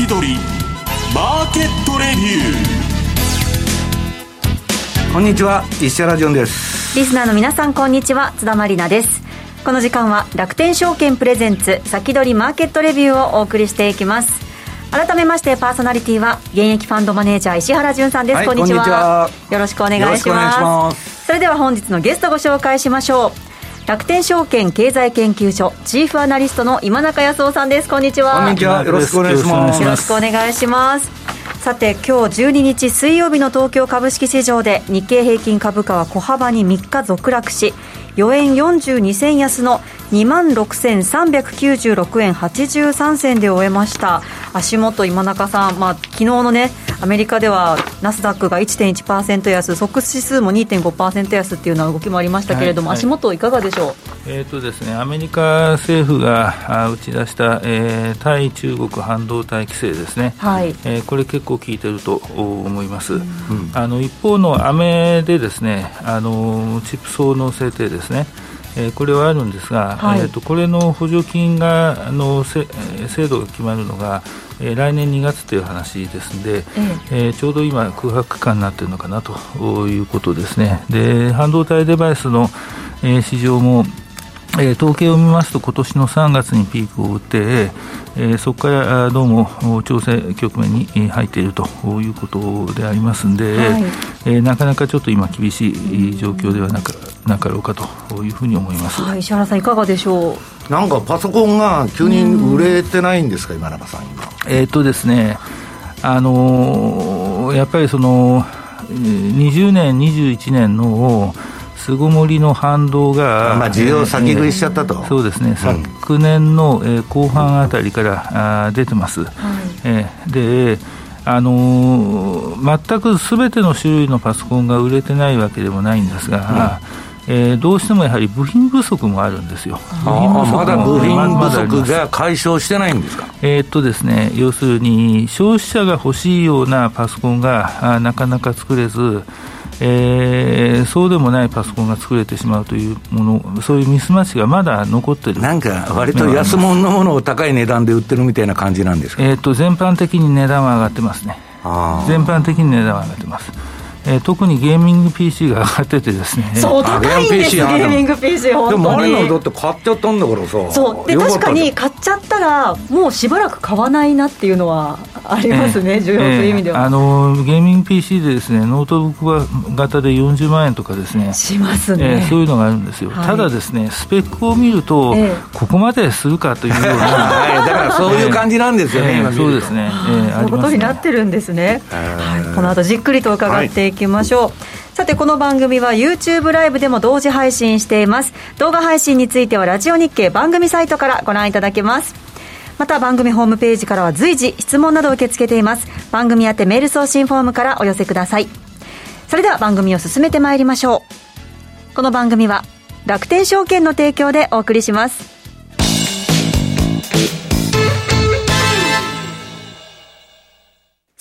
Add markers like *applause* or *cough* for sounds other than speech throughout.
先取りマーケットレビュー。こんにちは石原潤です。リスナーの皆さんこんにちは津田まりなです。この時間は楽天証券プレゼンツ先取りマーケットレビューをお送りしていきます。改めましてパーソナリティは現役ファンドマネージャー石原潤さんです、はい、こんにちは。よろしくお願いします。それでは本日のゲストご紹介しましょう楽天証券経済研究所チーフアナリストの今中康夫さんです。こんにちは。こんにちは。よろしくお願いします。よろしくお願いします。さて今日12日水曜日の東京株式市場で日経平均株価は小幅に3日続落し4円42銭安の2万6396円83銭で終えました。足元今中さん、まあ、昨日のねアメリカではナスダックが1.1%安ソックス指数も2.5%安っていうような動きもありましたけれども、はいはい、足元いかがでしょう？えーとですね、アメリカ政府が打ち出した、えー、対中国半導体規制ですね、はい。えー、これ結構効いてると思います、うん、あの一方のアメでですねあのチップ層の制定ですねえー、これはあるんですが、はい、えーと、これの補助金があの制度が決まるのが、えー、来年2月という話ですので、ええ。ー、ちょうど今、空白期間になっているのかなということですね。で半導体デバイスの、えー、市場もえー、統計を見ますと、今年の3月にピークを打って、えー、そこからどうも調整局面に入っているということでありますので、はい、えー、なかなかちょっと今、厳しい状況ではなかなかろうかというふうに思います、はい、石原さん、いかがでしょう？なんかパソコンが急に売れてないんですか、今永さん、今。えっとですね、あのー、やっぱりその20年、21年の巣ごもりの反動が、まあ、需要先食いしちゃったと、えー、そうですね、うん、昨年の、えー、後半あたりからあ出てます。はい、えー、であのー、全くすべての種類のパソコンが売れてないわけでもないんですが、うん、えー、どうしてもやはり部品不足もあるんですよ。部品不足まだ部品不足が解消してないんですか、えー、っとですね、要するに消費者が欲しいようなパソコンがあなかなか作れず、えー、そうでもないパソコンが作れてしまうというもの、そういうミスマッチがまだ残ってるなんか、割と安物のものを高い値段で売ってるみたいな感じなんですか、えーと、全般的に値段は上がってますね。全般的に値段は上がってます。えー、特にゲーミング PC が上がっててですね。そう高いんですゲーミング PC 本当に。でもあれのだって買っちゃったんだからさ。そう。で確かに買っちゃったらもうしばらく買わないなっていうのはありますね、えー、需要という意味では、えー、あのゲーミング PC でですねノートブック型で40万円とかですね。しますね、えー、そういうのがあるんですよ、はい、ただですねスペックを見ると、ここまでするかというような、*laughs* はい、だからそういう感じなんですよね、そうですね、えー、そういうことになってるんですね、はい、この後じっくりと伺っていきましょう、さてこの番組は YouTube ライブでも同時配信しています。動画配信についてはラジオ日経番組サイトからご覧いただけます。また番組ホームページからは随時質問などを受け付けています。番組宛てメール送信フォームからお寄せください。それでは番組を進めてまいりましょう。この番組は楽天証券の提供でお送りします。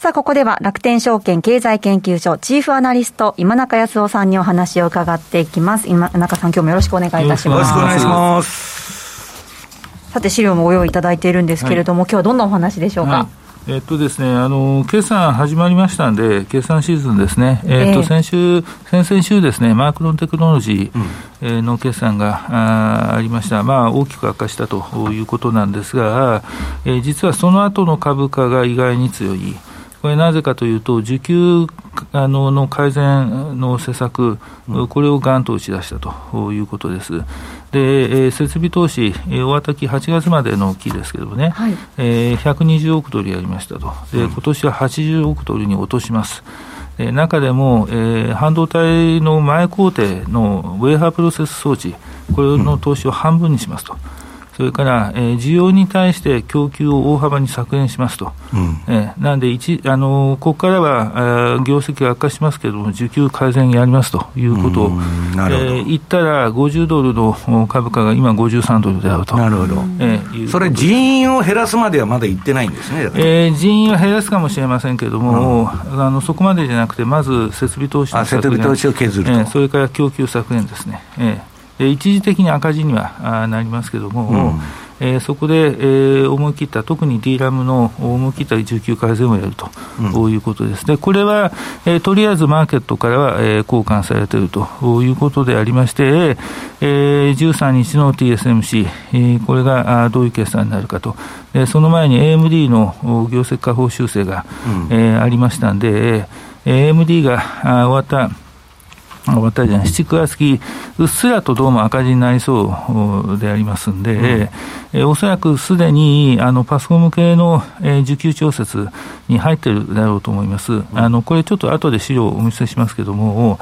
さあ、ここでは楽天証券経済研究所チーフアナリスト今中康夫さんにお話を伺っていきます。今中さん、今日もよろしくお願いいたします。よろしくお願いします。さて、資料もご用意いただいているんですけれども、はい、今日はどんなお話でしょうか？はいえっとですね、あの決算始まりましたんで、決算シーズンですね、えっと先週、先々週ですね、マークロンテクノロジーの決算が、あありました、まあ、大きく悪化したということなんですが、えー、実はその後の株価が意外に強い。これなぜかというと、需給あのの改善の施策、これをがんと打ち出したということです。で、えー、設備投資、えー、大き8月までの期ですけどね、はい、えー、120億ドルやりましたと、で今年は80億ドルに落とします。え中でも、えー、半導体の前工程のウェーハープロセス装置、これの投資を半分にしますと。それから、えー、需要に対して供給を大幅に削減しますと、うん、えー、なんで一あのここからはあ業績が悪化しますけれども、需給改善やりますということ。を、えー、言ったら、50ドルの株価が今、53ドルであると。なるほど、えー、それ、人員を減らすまではまだいってないんですね、えー、人員は減らすかもしれませんけれども、うん、あのそこまでじゃなくて、まず設備投資の削減。設備投資を削ると、えー、それから供給削減ですね。えー一時的に赤字にはなりますけれども、うん。えー、そこで、えー、思い切った、特に D ラムの思い切った需給改善をやると、うん、いうことです。ね。これは、えー、とりあえずマーケットからは、えー、交換されているということでありまして、えー、13日の TSMC、えー、これがあどういう決算になるかと、えー、その前に AMD の業績下方修正が、うん、えー、ありましたんで、えー、AMD があ終わった終わったじゃない、7、9月期、うっすらとどうも赤字になりそうでありますんで、うん、えおそらくすでにあのパソコン向けの、え需給調節に入ってるだろうと思います。うん、あのこれちょっと後で資料をお見せしますけども、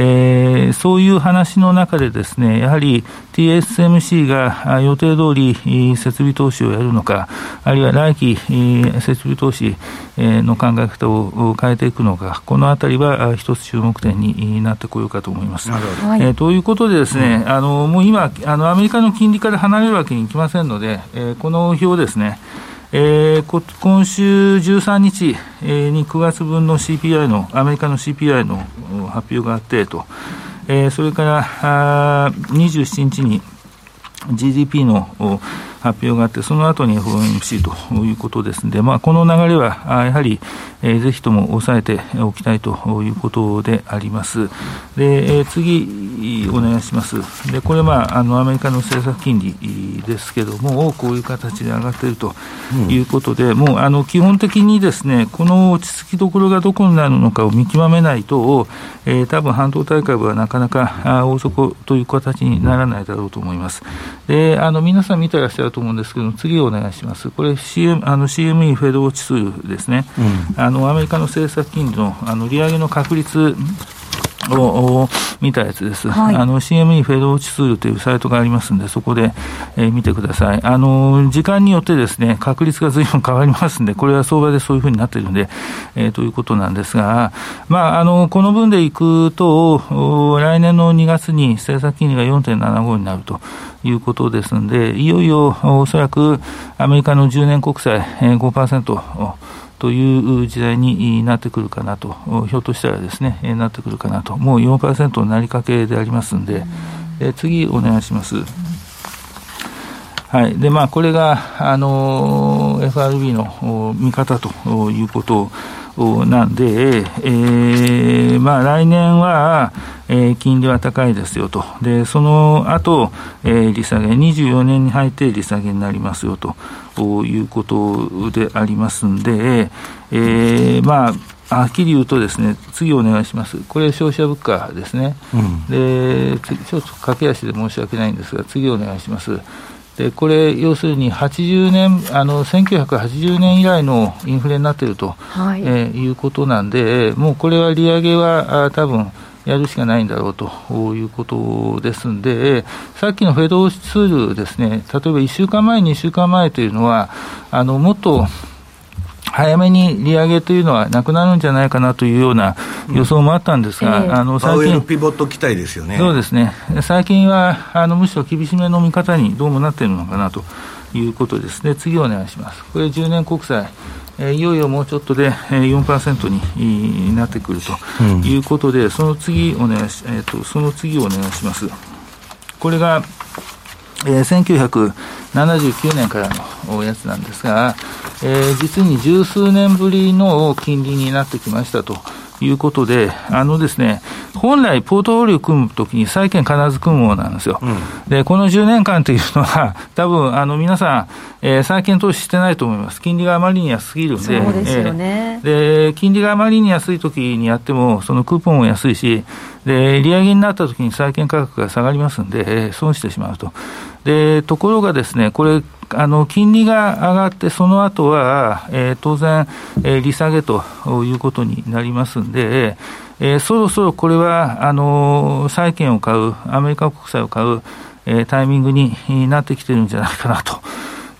えー、そういう話の中でですね、やはり TSMC が予定通り設備投資をやるのか、あるいは来期設備投資の考え方を変えていくのか、このあたりは一つ注目点になってこようかと思います。えー、ということでですね、あのもう今あの、アメリカの金利から離れるわけにいきませんので、えー、この表ですね、えー、今週13日に9月分の CPI の、アメリカの CPI の発表があってと、えー、それからあ27日に GDP の発表があって、その後に FOMC ということですので、まあ、この流れはやはり、えー、ぜひとも抑えておきたいということであります。で、えー、次、お願いします。で、これ、まあ、あのアメリカの政策金利ですけども、こういう形で上がっているということで、うん、もうあの基本的にですね、この落ち着きどころがどこになるのかを見極めないと、えー、多分半導体株はなかなか大底という形にならないだろうと思います。で、あの皆さん見てらっしゃると思うんですけど、次お願いします。これ CM、あの CME フェドウォッチ数ですね。うん、あのアメリカの政策金利のあの利上げの確率を見たやつです。はい、あの CME フェドウォッチツールというサイトがありますんで、そこで、えー、見てください。あの、時間によってですね、確率が随分変わりますんで、これは相場でそういうふうになっているんで、えー、ということなんですが、まあ、あの、この分でいくと、来年の2月に政策金利が4.75になるということですんで、いよいよおそらくアメリカの10年国債5%、という時代になってくるかなと、ひょっとしたらですね、なってくるかなと、もう4%になりかけでありますんで、え次お願いします。はい。で、まあ、これが、あの、FRB の見方ということなんで、えー、まあ、来年は、えー、金利は高いですよと。で、その後、えー、利下げ、24年に入って利下げになりますよということでありますんで、えー、まあ、はっきり言うとですね、次お願いします。これ消費者物価ですね。うん、で、ちょっと駆け足で申し訳ないんですが、次お願いします。でこれ、要するに80年、あの1980年以来のインフレになっていると、はい。えー、いうことなんで、もうこれは利上げはあ多分やるしかないんだろうということですんで、さっきのフェドツールですね、例えば1週間前、2週間前というのは、あのもっと早めに利上げというのはなくなるんじゃないかなというような予想もあったんですが、うん、あの最近、ピボット期待ですよね。そうですね、最近はあのむしろ厳しめの見方にどうもなっているのかなということです。ね、次お願いします。これ10年国債えいよいよもうちょっとで4%になってくるということで、うん、その次お願いし、えーと、その次お願いします。これが、えー、1979年からのやつなんですが、えー、実に十数年ぶりの金利になってきましたと。いうことで、あのですね、本来、ポートフォリオ組むときに債券必ず組むものなんですよ。うん、で、この10年間というのは、*laughs* 多分あの皆さん、えー、債券投資してないと思います。金利があまりに安すぎるんで、そうですよね、えー、で、金利があまりに安いときにやっても、そのクーポンも安いし、で、利上げになったときに債券価格が下がりますんで、え、損してしまうと。で、ところがですね、これ、あの金利が上がって、その後は、えー、当然、えー、利下げということになりますんで、えー、そろそろこれはあの債券を買う、アメリカ国債を買う、えー、タイミングになってきてるんじゃないかなと。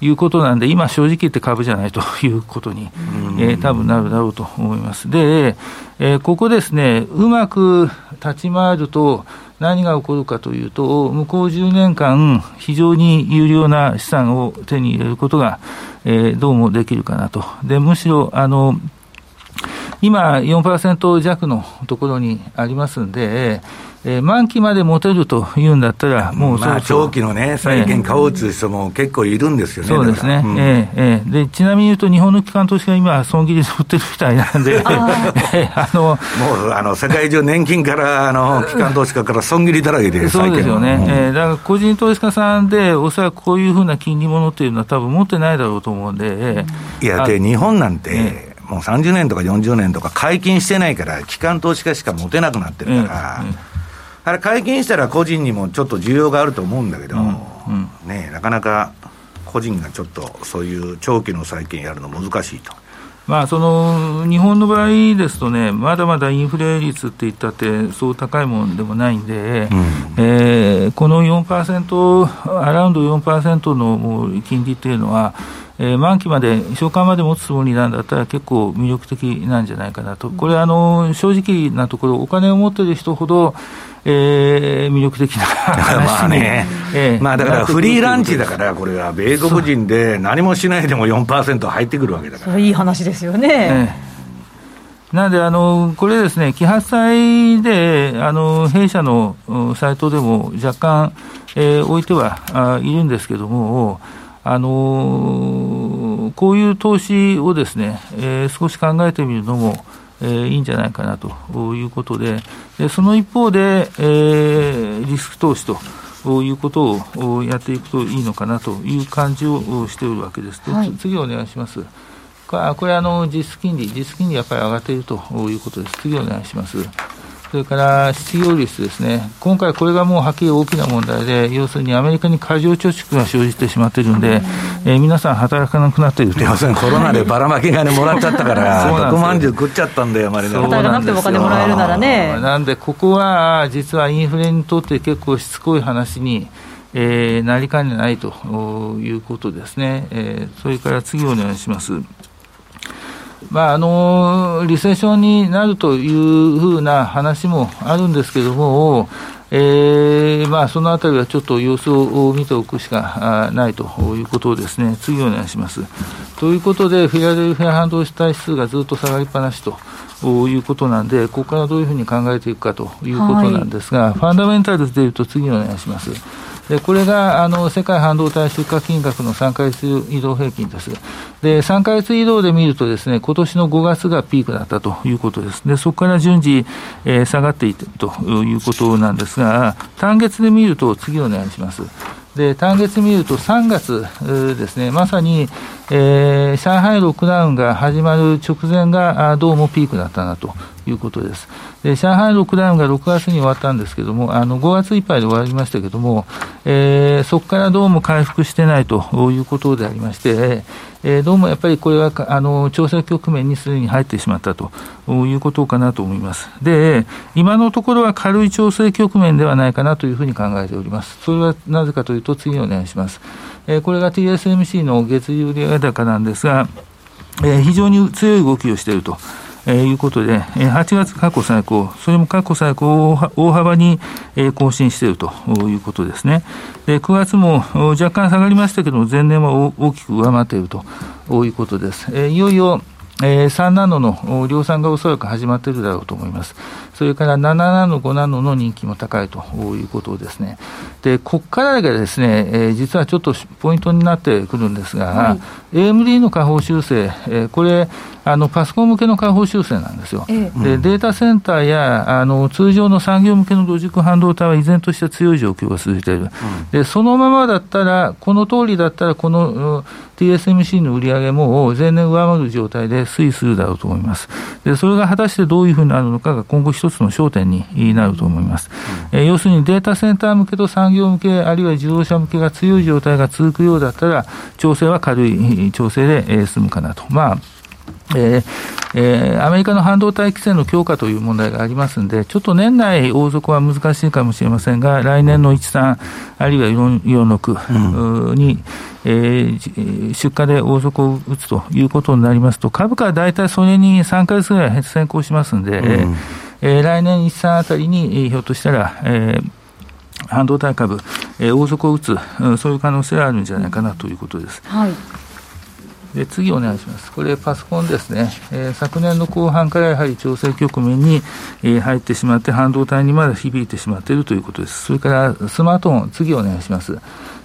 いうことなんで、今、正直言って株じゃないということに、えー、多分なるだろうと思います。で、えー、ここですね、うまく立ち回ると、何が起こるかというと、向こう10年間、非常に有料な資産を手に入れることが、えー、どうもできるかなと。で、むしろ、あの、今4%弱のところにありますんで、えー、満期まで持てるというんだったら、もうまあ、長期のね、債券買おうという人も結構いるんですよね、そうですね、うん、えー、えー、でちなみに言うと、日本の機関投資家、今、損切りで売ってるみたいなんで、あのもうあの世界中、年金からあの *laughs* 機関投資家から損切りだらけで、そうですよね、うん、えー、だから個人投資家さんで、おそらくこういうふうな金利ものっていうのは、多分持ってないだろうと思うんで、いや、で、日本なんて、もう30年とか40年とか解禁してないから、機関投資家しか持てなくなってるから、あれ、解禁したら個人にもちょっと需要があると思うんだけど、ね、なかなか個人がちょっとそういう長期の債券やるの難しいと。まあ、その日本の場合ですとね、まだまだインフレ率って言ったって、そう高いもんでもないんで、うん、えー、この4%、アラウンド4%のもう金利っていうのは、えー、満期まで、償還まで持つつもりなんだったら、結構魅力的なんじゃないかなと、これ、あの正直なところ、お金を持ってる人ほど、えー、魅力的な。まあね、えー、まあだからフリーランチだから、これは米国人で何もしないでも4%入ってくるわけだから。いい話ですよね。えーなので、あの、これですね、揮発債で、あの、弊社のサイトでも若干、えー、置いてはいるんですけども、あのこういう投資をですね、えー、少し考えてみるのも、えー、いいんじゃないかなということで、でその一方で、えー、リスク投資と。いうことをやっていくといいのかなという感じをしておるわけです。はい、次お願いします。これあの実質金利、実質金利やっぱり上がっているということです。次お願いします。それから失業率ですね、今回、これがもうはっきり大きな問題で、要するにアメリカに過剰貯蓄が生じてしまっているんで、えー、皆さん働かなくなっていると。要するにコロナでばらまき金もらっちゃったから、*laughs* 毒まんじゅう食っちゃったんだよ、まり働かなくてもお金もらえるならね。なんで、ここは実はインフレにとって結構しつこい話に、えー、なりかねないということですね。えー、それから次お願いします。まあ、あのリセッションになるというふうな話もあるんですけれども、えーまあ、そのあたりはちょっと様子を見ておくしかないということをですね、次お願いします。ということで、フィラデルフィア半導体指数がずっと下がりっぱなしと。いうことなんで、ここからどういうふうに考えていくかということなんですが、はい、ファンダメンタルズでいうと、次お願いします。でこれがあの世界半導体出荷金額の3か月移動平均です。で、3か月移動で見るとですね、今年の5月がピークだったということです。で、そこから順次、えー、下がっていってということなんですが、単月で見ると次お願いします。で、単月見ると3月ですね、まさに、えー、上海ロックダウンが始まる直前がどうもピークだったなということです。で上海ロックダウンが6月に終わったんですけども、あの5月いっぱいで終わりましたけども、えー、そこからどうも回復してないということでありまして、えー、どうもやっぱりこれはあの調整局面にすでに入ってしまったということかなと思います。で、今のところは軽い調整局面ではないかなというふうに考えております。それはなぜかというと、次お願いします。えー、これが TSMC の月売上高なんですが、えー、非常に強い動きをしていると。え、いうことで、え、8月過去最高、それも過去最高を大幅に、え、更新しているということですね。で、9月も若干下がりましたけども、前年は大きく上回っているということです。え、いよいよ、えー、3ナノの量産がおそらく始まっているだろうと思います。それから7ナノ、5ナノの人気も高いということですね。で、ここからがですね、えー、実はちょっとポイントになってくるんですが、はい、AMD の下方修正、えー、これ、あのパソコン向けの下方修正なんですよ。えでデータセンターやあの通常の産業向けのロジック半導体は依然として強い状況が続いている、うん、でそのままだったら、この通りだったら、この TSMC の売り上げも前年上回る状態で推移するだろうと思い。ます。でそれが果たしてどうい。うふうになるのかが今後一つの焦点になると思い。ます。うん、え要するにデータセンター向けと産業向け、あるい。は自動車向けが強い。状態が続くようだったら、調整は軽い。調整で済むかなと。まあえーえー、アメリカの半導体規制の強化という問題がありますので、ちょっと年内王族は難しいかもしれませんが、来年の1、3、あるいは4、4、6に、うん、えー、出荷で王族を打つということになりますと、株価は大体それに3か月ぐらい先行しますんで、うん、えー、来年1、3あたりに、えー、ひょっとしたら、えー半導体株、えー、王族を打つ、そういう可能性があるんじゃないかなということです。はいで次お願いします。これパソコンですね、えー、昨年の後半からやはり調整局面に、えー、入ってしまって、半導体にまだ響いてしまっているということです。それからスマートフォン、次お願いします。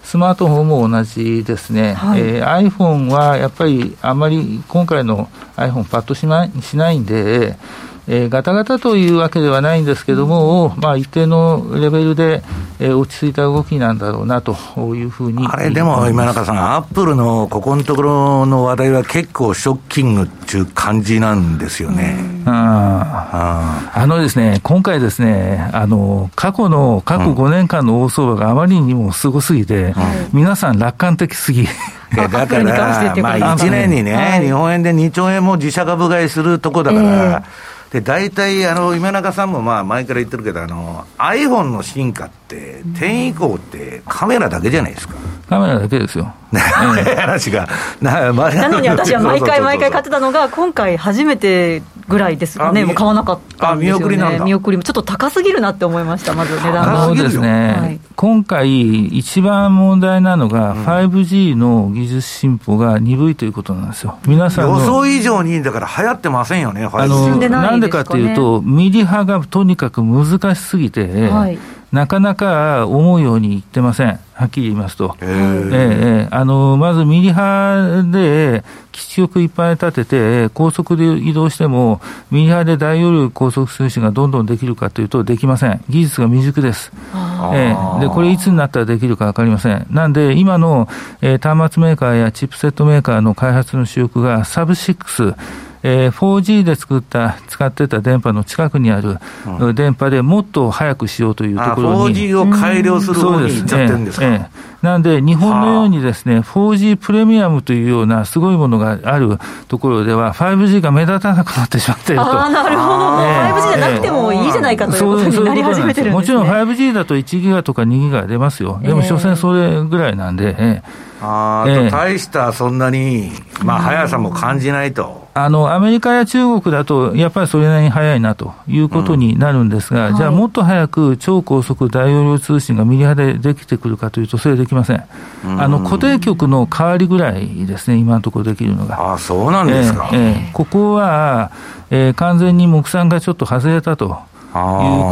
スマートフォンも同じですね、はい、えー、iPhone はやっぱりあんまり今回の iPhone パッとしないしないんで、えー、ガタガタというわけではないんですけども、まあ、一定のレベルで、えー、落ち着いた動きなんだろうなというふうにあれ、でも今中さん、アップルのここのところの話題は結構ショッキングっていう感じなんですよね。ああのですね、今回ですね、あの過去の、過去5年間の大相場があまりにもすごすぎて、うん、皆さん楽観的すぎ。だから、まあ、1年にね、はい、日本円で2兆円も自社株買いするとこだから、えーで、大体、あの、今中さんもまあ前から言ってるけど、あの、iPhone の進化って、10以降ってカメラだけじゃないですか。カメラだけですよ。*laughs* 話が。ななのに私は毎回毎回買ってたのが、今回初めてぐらいですかね、もう買わなかったんですよ、ね、見送りなんだ。見送りもちょっと高すぎるなって思いました、まず値段が。そうですね、はい、今回、一番問題なのが、5G の技術進歩が鈍いということなんですよ、皆さん予想以上に、だから流行ってませんよね、あのなんでかっていうと、ミリ波がとにかく難しすぎて、はいなかなか思うようにいってません。はっきり言いますと。えー、あの、まずミリ波で基地局いっぱい立てて、高速で移動しても、ミリ波で大容量高速通信がどんどんできるかというと、できません。技術が未熟です。えー、で、これいつになったらできるかわかりません。なんで、今の、えー、端末メーカーやチップセットメーカーの開発の主力が、サブ6、えー、4G で作った、使ってた電波の近くにある電波でもっと早くしようというところに。4G を改良する方に行っちゃってるんですか、なんで、日本のようにですね、4G プレミアムというようなすごいものがあるところでは、5G が目立たなくなってしまっていると。あなるほど、えー、5G じゃなくてもいいじゃないかということになり始めてるんです、ね、もちろん 5G だと1ギガとか2ギガ出ますよ。でも、所詮それぐらいなんで、えーあと、大したそんなに、まあ、速さも感じないと。あのアメリカや中国だと、やっぱりそれなりに速いなということになるんですが、うん、じゃあ、もっと早く超高速大容量通信がミリ波でできてくるかというと、それできません。うん、あの固定局の代わりぐらいですね、今のところできるのが。あそうなんですか。えー、えー、ここは、えー、完全に目算がちょっと外れたという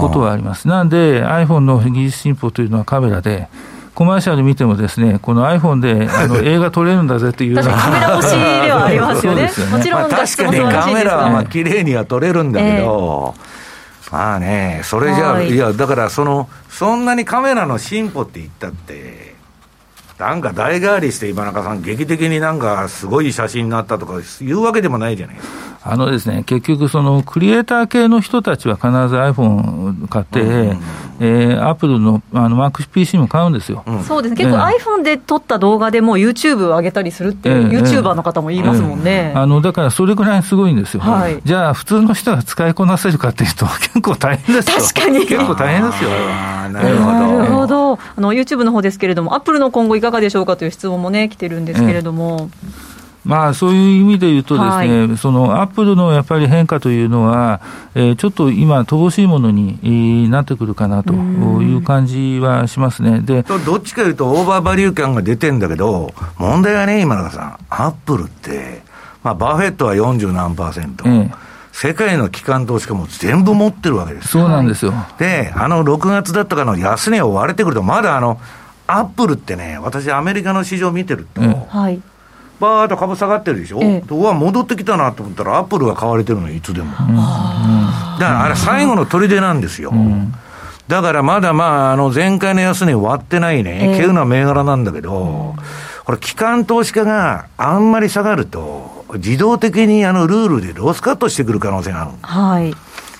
ことはあります。なんで、iPhone の技術進歩というのはカメラで、コマーシャル見てもですね、この iPhone で *laughs* あの映画撮れるんだぜっていうカメラ越しではありますよね。よね。もちろん、まあ、確かにカメラはまあ綺麗には撮れるんだけど、えー、まあね、それじゃあ、いや、だからその、そんなにカメラの進歩って言ったって、なんか代替わりして今中さん、劇的になんかすごい写真になったとかいうわけでもないじゃないですか。あのですね、結局、そのクリエイター系の人たちは必ず iPhone 買って、うんえー、アップルのあの MacPC も買うんですよ、うん、そうですね、結構 iPhone で撮った動画でも YouTube を上げたりするっていう、えー、YouTuber の方も言いますもんね、えー、あのだからそれぐらいすごいんですよ、はい、じゃあ、普通の人が使いこなせるかっていうと、結構大変ですよ、確かに。結構大変ですよ、なるほど、なるほどあの YouTube の方ですけれども、アップルの今後いかがでしょうか？という質問もね、来てるんですけれども。まあ、そういう意味で言うとですね、はい、そのアップルのやっぱり変化というのは、えー、ちょっと今、乏しいものになってくるかなという感じはしますね。で、どっちかいうと、オーバーバリュー感が出てんだけど、問題はね、今中さん、アップルって、まあ、バフェットは40何パーセント。ええ世界の機関投資家も全部持ってるわけです。そうなんですよ。で、あの6月だったかの安値を割れてくると、まだあの、アップルってね、私、アメリカの市場見てると、はい、バーッと株下がってるでしょ、ええ、うわ、戻ってきたなと思ったら、アップルが買われてるの、いつでも。だからあれ、最後の砦なんですよ。だからまだまあ、あの前回の安値割ってないね、稀有な銘柄なんだけど、これ、機関投資家があんまり下がると、自動的にあのルールでロスカットしてくる可能性がある。はい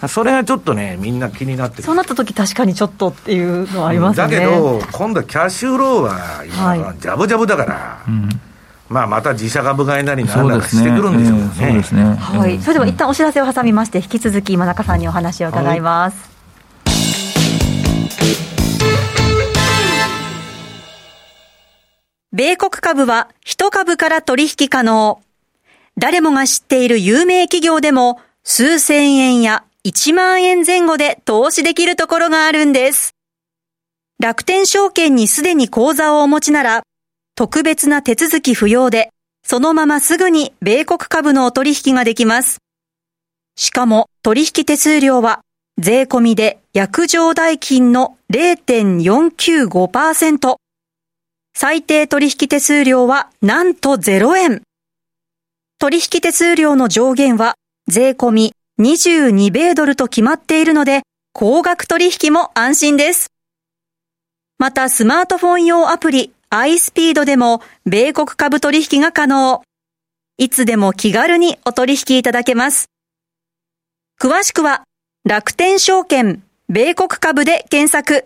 それがちょっとね、みんな気になってそうなった時確かにちょっとっていうのはありますね。だけど、今度はキャッシュローは今、ジャブジャブだから、はいうん、まあ、また自社株買いなりなんなりしてくるんでしょうね。そうですね。はい。それでは一旦お知らせを挟みまして、引き続き今中さんにお話を伺います。はい米国株は一株から取引可能。誰もが知っている有名企業でも数千円や1万円前後で投資できるところがあるんです。楽天証券にすでに口座をお持ちなら、特別な手続き不要で、そのまますぐに米国株のお取引ができます。しかも取引手数料は税込みで約定代金の0.495%。最低取引手数料はなんと0円。取引手数料の上限は税込み22米ドルと決まっているので、高額取引も安心です。またスマートフォン用アプリ iSpeed でも米国株取引が可能。いつでも気軽にお取引いただけます。詳しくは楽天証券米国株で検索。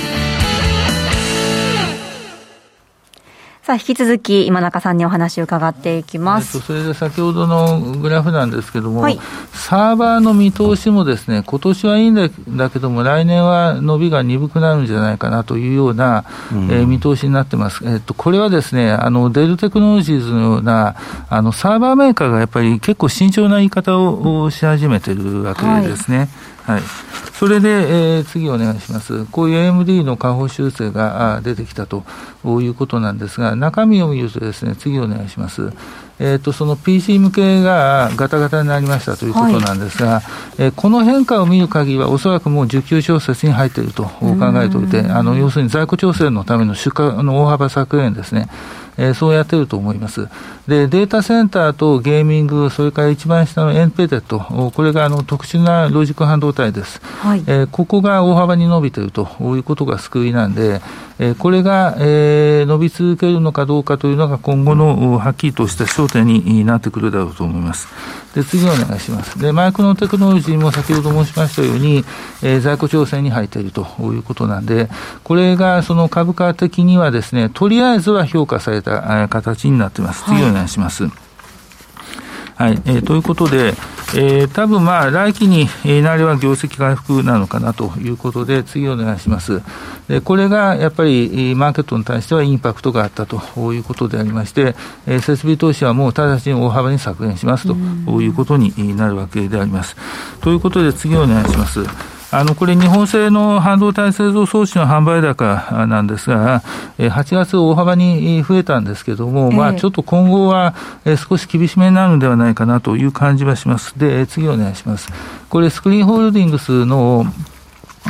さあ、引き続き今中さんにお話を伺っていきます。えっと、それで先ほどのグラフなんですけども、はい、サーバーの見通しもですね、今年はいいんだだけども、来年は伸びが鈍くなるんじゃないかなというような、うん、えー、見通しになってます。えっと、これはですね、あの、デルテクノロジーズのような、あの、サーバーメーカーがやっぱり結構慎重な言い方をし始めてるわけですね。はいはい、それで、えー、次お願いします。こういう AMD の下方修正が出てきたということなんですが、中身を見るとですね、次お願いします。えーと、その PC 向けがガタガタになりましたということなんですが、はい、えー、この変化を見る限りは、おそらくもう需給調節に入っていると考えておいて、あの要するに在庫調整のための出荷の大幅削減ですね。えー、そうやってると思います。で、データセンターとゲーミング、それから一番下のエンペテット、これがあの特殊なロジック半導体です。はい、えー、ここが大幅に伸びているということが救いなんで、えー、これが、えー、伸び続けるのかどうかというのが今後のはっきりとした焦点になってくるだろうと思います。で、次お願いします。で、マイクロテクノロジーも先ほど申しましたように、えー、在庫調整に入っているということなんで、これがその株価的にはですね、とりあえずは評価された形になっています。次お願いします。はいはい、えー、ということで、えー、多分まあ来期になれば業績回復なのかなということで、次お願いします。でこれがやっぱりマーケットに対してはインパクトがあったということでありまして、えー、設備投資はもう直ちに大幅に削減しますということになるわけであります。ということで、次お願いします。あのこれ、日本製の半導体製造装置の販売高なんですが、8月、大幅に増えたんですけれども、まあ、ちょっと今後は少し厳しめになるのではないかなという感じはします。で、次お願いします。これ、スクリーンホールディングスの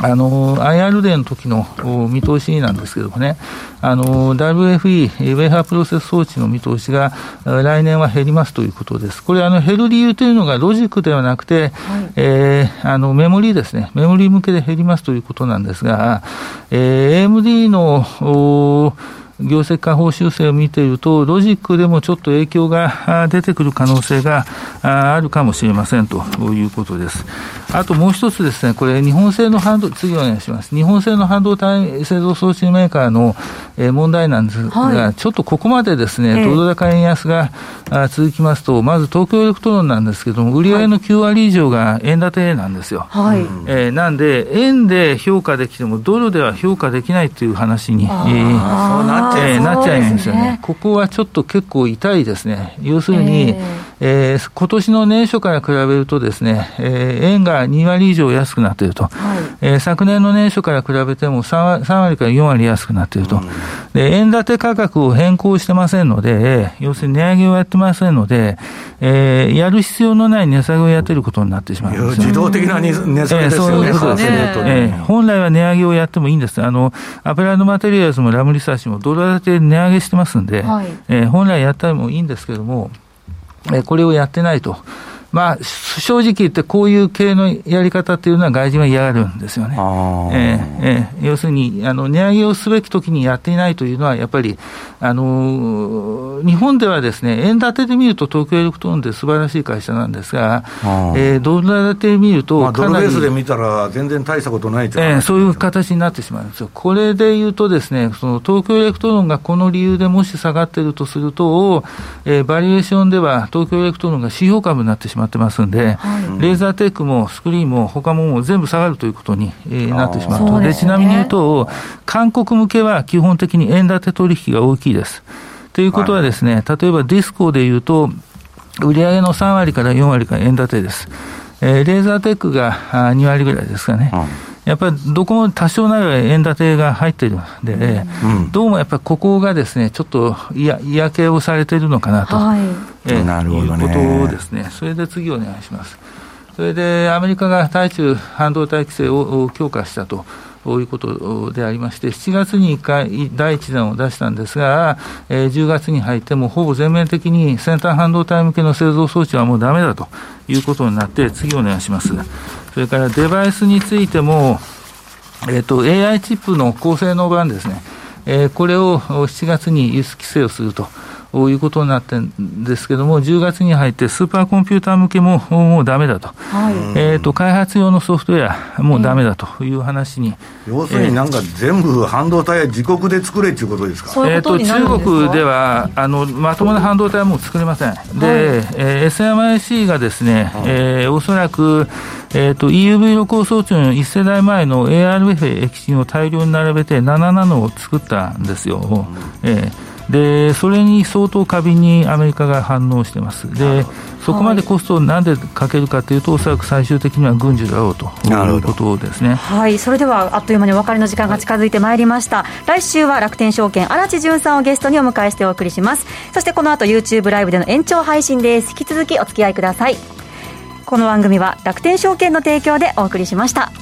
あの IR デーの時の見通しなんですけどもね、あの WFE、ウエハープロセス装置の見通しが来年は減りますということです。これ、あの減る理由というのがロジックではなくて、はい、えー、あのメモリーですね、メモリー向けで減りますということなんですが、えー、AMD の業績下方修正を見ていると、ロジックでもちょっと影響が出てくる可能性があるかもしれませんということです。あともう一つですね、これ、日本製の半導体、次お願いします。日本製の半導体製造装置メーカーの問題なんですが、はい、ちょっとここまでですね、ドル高円安が続きますと、まず東京エレクトロンなんですけども、売上の9割以上が円建てなんですよ。はい、えー、なんで、円で評価できても、ドルでは評価できないという話に、えー、なっちゃい、えー、なっちゃうんですよね。ここはちょっと結構痛いですね。要するに、えーえー、今年の年初から比べるとですね、えー、円が2割以上安くなっていると、はい。えー、昨年の年初から比べても 3, 3割から4割安くなっていると、うん、で円建て価格を変更してませんので、要するに値上げをやってませんので、えー、やる必要のない値下げをやってることになってしまうんです自動的な値下げですよね、えー、そうですね、えー、本来は値上げをやってもいいんです、あのアペライドマテリアルズもラムリサーチもドル建て値上げしてますんで、はい。えー、本来やったらもいいんですけども、これをやってないと。まあ、正直言って、こういう系のやり方っていうのは外人は嫌がるんですよね。えー、えー、要するに、あの、値上げをすべきときにやっていないというのは、やっぱり、あのー、日本ではですね、円建てで見ると東京エレクトロンって素晴らしい会社なんですが、えー、ドル建てで見るとまあ、ドルベースで見たら全然大したことないとえー、そういう形になってしまうんですよ。これで言うとですね、その東京エレクトロンがこの理由でもし下がっているとすると、えー、バリュエーションでは東京エレクトロンが指標株になってしまってますんで、はい、レーザーテックもスクリーンも他ももう全部下がるということに、えー、なってしまうと。で、ね、ちなみに言うと、韓国向けは基本的に円建て取引が大きいです。ということはですね、はい、例えばディスコで言うと、売上の3割から4割が円建てです。えー、レーザーテックが2割ぐらいですかね。うんやっぱりどこも多少ながら円建てが入っているので、うん、どうもやっぱりここがですね、ちょっと嫌嫌気をされているのかなと、はいえー、なるほど、ね、いうことですね。それで次お願いします。それでアメリカが対中半導体規制を強化したと。ということでありまして、7月に1回、第1弾を出したんですが、えー、10月に入ってもほぼ全面的に先端半導体向けの製造装置はもうだめだということになって、次お願いします。それからデバイスについても、えーと、AI チップの高性能版ですね、えー、これを7月に輸出規制をすると。いうことになってるんですけれども、10月に入ってスーパーコンピューター向けももうだめだと、はい、えーと、開発用のソフトウェア、もうだめだという話に、要するになんか全部半導体は自国で作れということですか、えーと、中国ではあのまともな半導体はもう作れません、で、はい。えー、SMIC がですね、えー、おそらく、えーと、EUV 露光装置の1世代前の ARF 液晶を大量に並べて7ナノを作ったんですよ。うん、えーでそれに相当過敏にアメリカが反応してます。でそこまでコストをなんでかけるかというと、おそらく最終的には軍事だろうということですね。はい、それではあっという間にお別れの時間が近づいてまいりました。来週は楽天証券荒地潤さんをゲストにお迎えしてお送りします。そしてこの後 YouTube ライブでの延長配信です。引き続きお付き合いください。この番組は楽天証券の提供でお送りしました。